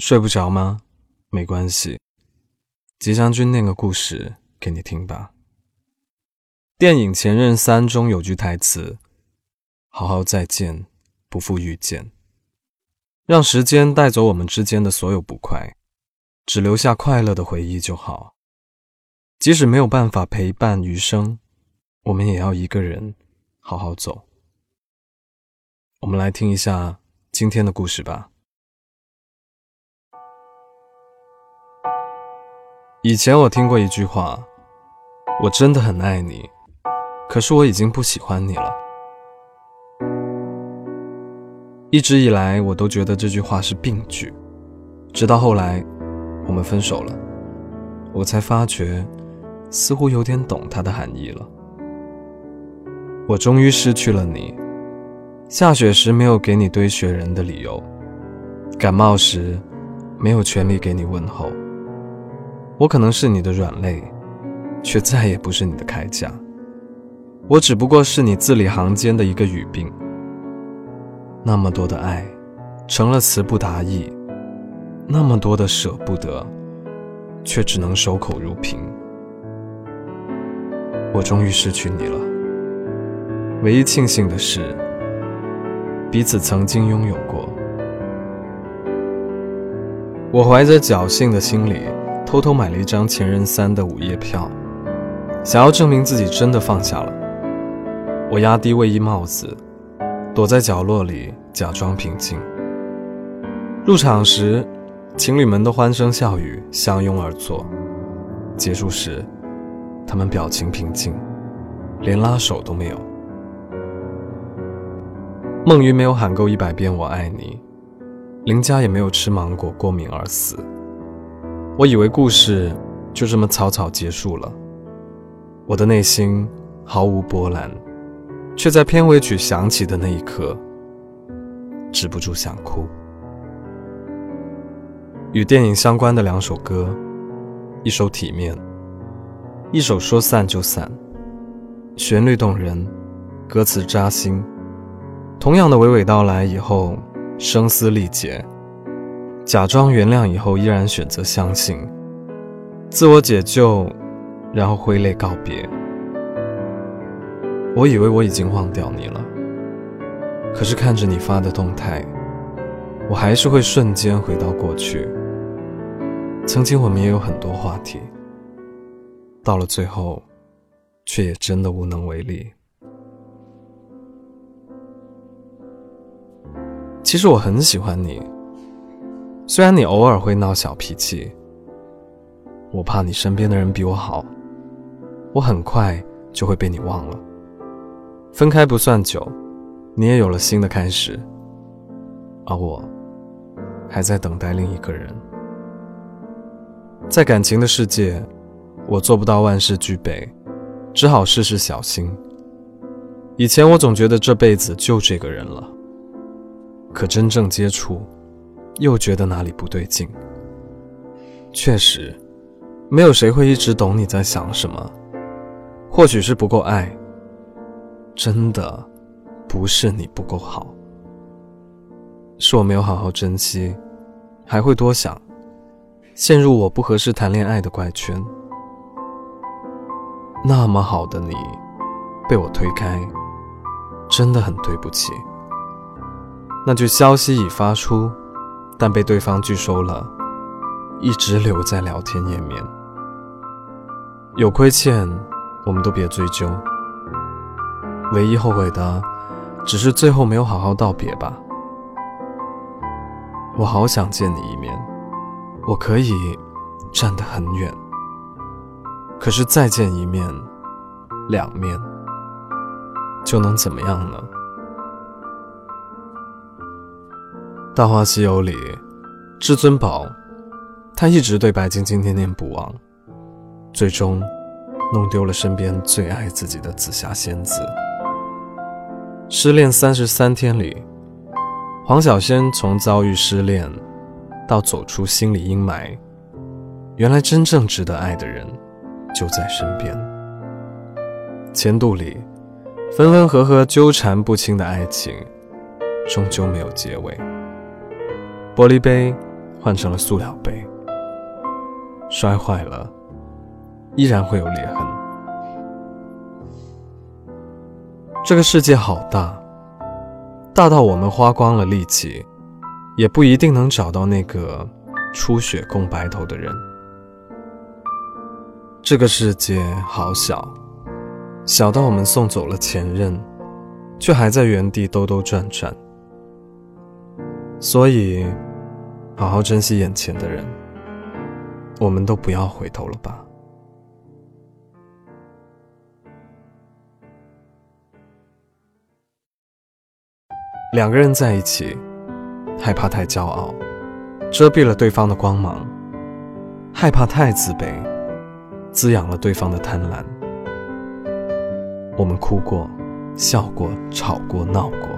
睡不着吗？没关系，吉将军念个故事给你听吧。电影《前任三》中有句台词：“好好再见，不负遇见。”让时间带走我们之间的所有不快，只留下快乐的回忆就好。即使没有办法陪伴余生，我们也要一个人好好走。我们来听一下今天的故事吧。以前我听过一句话：“我真的很爱你，可是我已经不喜欢你了。”一直以来，我都觉得这句话是病句，直到后来我们分手了，我才发觉，似乎有点懂它的含义了。我终于失去了你，下雪时没有给你堆雪人的理由，感冒时没有权利给你问候。我可能是你的软肋，却再也不是你的铠甲。我只不过是你字里行间的一个语病。那么多的爱，成了词不达意；那么多的舍不得，却只能守口如瓶。我终于失去你了。唯一庆幸的是，彼此曾经拥有过。我怀着侥幸的心理。偷偷买了一张《前任三》的午夜票，想要证明自己真的放下了。我压低卫衣帽子，躲在角落里假装平静。入场时，情侣们的欢声笑语相拥而坐；结束时，他们表情平静，连拉手都没有。梦云没有喊够一百遍“我爱你”，林佳也没有吃芒果过敏而死。我以为故事就这么草草结束了，我的内心毫无波澜，却在片尾曲响起的那一刻，止不住想哭。与电影相关的两首歌，一首《体面》，一首《说散就散》，旋律动人，歌词扎心。同样的娓娓道来以后，声嘶力竭。假装原谅以后，依然选择相信，自我解救，然后挥泪告别。我以为我已经忘掉你了，可是看着你发的动态，我还是会瞬间回到过去。曾经我们也有很多话题，到了最后，却也真的无能为力。其实我很喜欢你。虽然你偶尔会闹小脾气，我怕你身边的人比我好，我很快就会被你忘了。分开不算久，你也有了新的开始，而我还在等待另一个人。在感情的世界，我做不到万事俱备，只好事事小心。以前我总觉得这辈子就这个人了，可真正接触。又觉得哪里不对劲。确实，没有谁会一直懂你在想什么。或许是不够爱，真的不是你不够好，是我没有好好珍惜，还会多想，陷入我不合适谈恋爱的怪圈。那么好的你，被我推开，真的很对不起。那句消息已发出。但被对方拒收了，一直留在聊天页面。有亏欠，我们都别追究。唯一后悔的，只是最后没有好好道别吧。我好想见你一面，我可以站得很远。可是再见一面、两面，就能怎么样呢？《大话西游》里，至尊宝，他一直对白晶晶念念不忘，最终弄丢了身边最爱自己的紫霞仙子。失恋三十三天里，黄小仙从遭遇失恋到走出心理阴霾，原来真正值得爱的人就在身边。前度里，分分合合纠缠不清的爱情，终究没有结尾。玻璃杯，换成了塑料杯，摔坏了，依然会有裂痕。这个世界好大，大到我们花光了力气，也不一定能找到那个初雪共白头的人。这个世界好小，小到我们送走了前任，却还在原地兜兜转转。所以，好好珍惜眼前的人，我们都不要回头了吧。两个人在一起，害怕太骄傲，遮蔽了对方的光芒；害怕太自卑，滋养了对方的贪婪。我们哭过，笑过，吵过，闹过，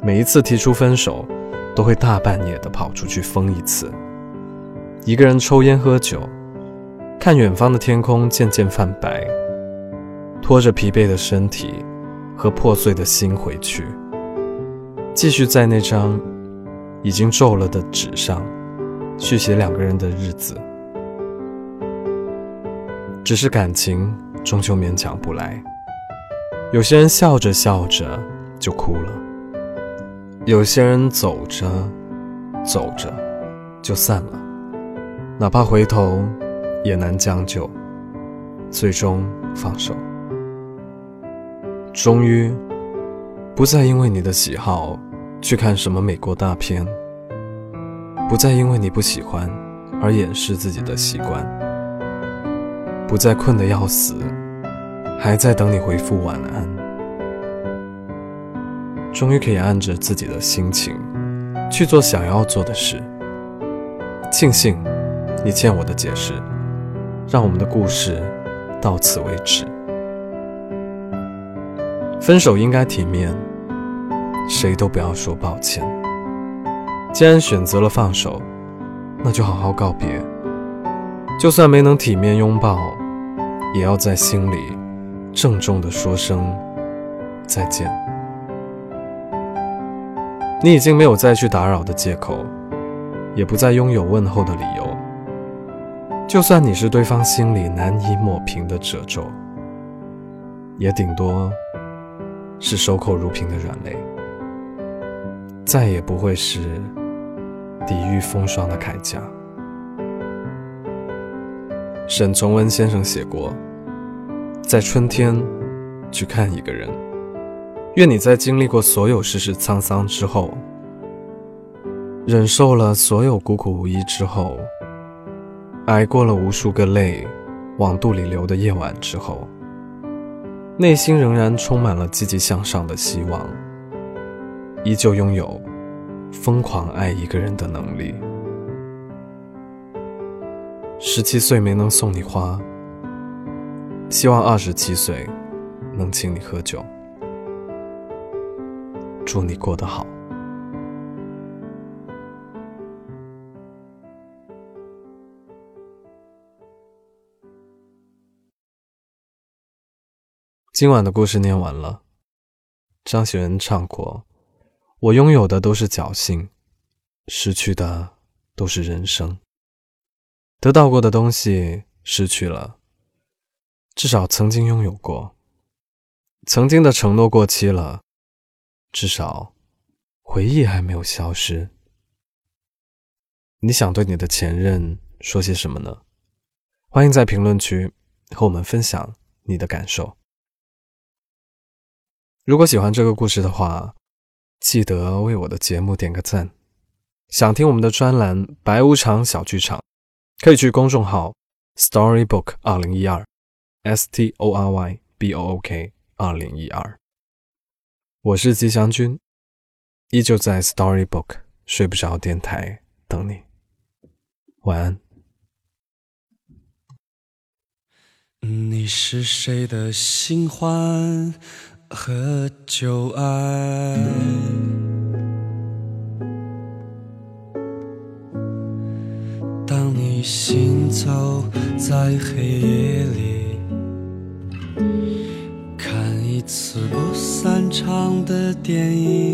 每一次提出分手。都会大半夜的跑出去疯一次，一个人抽烟喝酒，看远方的天空渐渐泛白，拖着疲惫的身体和破碎的心回去，继续在那张已经皱了的纸上续写两个人的日子。只是感情终究勉强不来，有些人笑着笑着就哭了。有些人走着，走着，就散了。哪怕回头，也难将就。最终放手。终于，不再因为你的喜好去看什么美国大片，不再因为你不喜欢而掩饰自己的习惯，不再困得要死，还在等你回复晚安。终于可以按着自己的心情去做想要做的事。庆幸你欠我的解释，让我们的故事到此为止。分手应该体面，谁都不要说抱歉。既然选择了放手，那就好好告别。就算没能体面拥抱，也要在心里郑重地说声再见。你已经没有再去打扰的借口，也不再拥有问候的理由。就算你是对方心里难以抹平的褶皱，也顶多是守口如瓶的软肋，再也不会是抵御风霜的铠甲。沈从文先生写过，在春天去看一个人。愿你在经历过所有世事沧桑之后，忍受了所有孤苦无依之后，挨过了无数个泪往肚里流的夜晚之后，内心仍然充满了积极向上的希望，依旧拥有疯狂爱一个人的能力。十七岁没能送你花，希望二十七岁能请你喝酒。祝你过得好。今晚的故事念完了。张学仁唱过：“我拥有的都是侥幸，失去的都是人生。得到过的东西失去了，至少曾经拥有过。曾经的承诺过期了。”至少，回忆还没有消失。你想对你的前任说些什么呢？欢迎在评论区和我们分享你的感受。如果喜欢这个故事的话，记得为我的节目点个赞。想听我们的专栏《白无常小剧场》，可以去公众号 Storybook 二零一二，S T O R Y B O O K 二零一二。我是吉祥君，依旧在 Storybook 睡不着电台等你，晚安。你是谁的新欢和旧爱？当你行走在黑夜电影，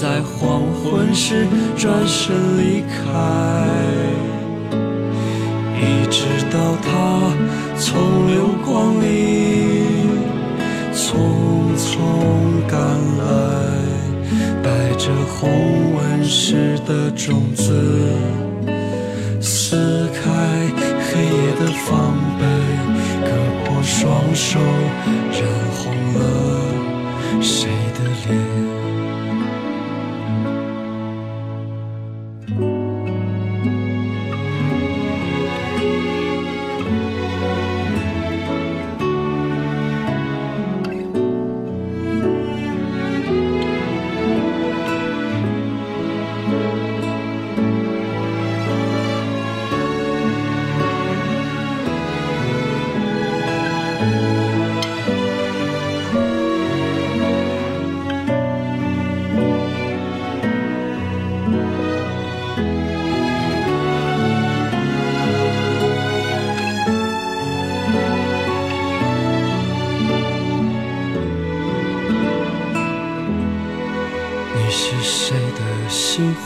在黄昏时转身离开，一直到他从流光里匆匆赶来，带着红纹石的种子。撕开黑夜的防备，割破双手，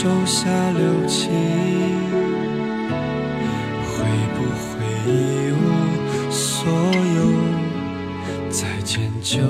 手下留情？会不会一无所有？再见，旧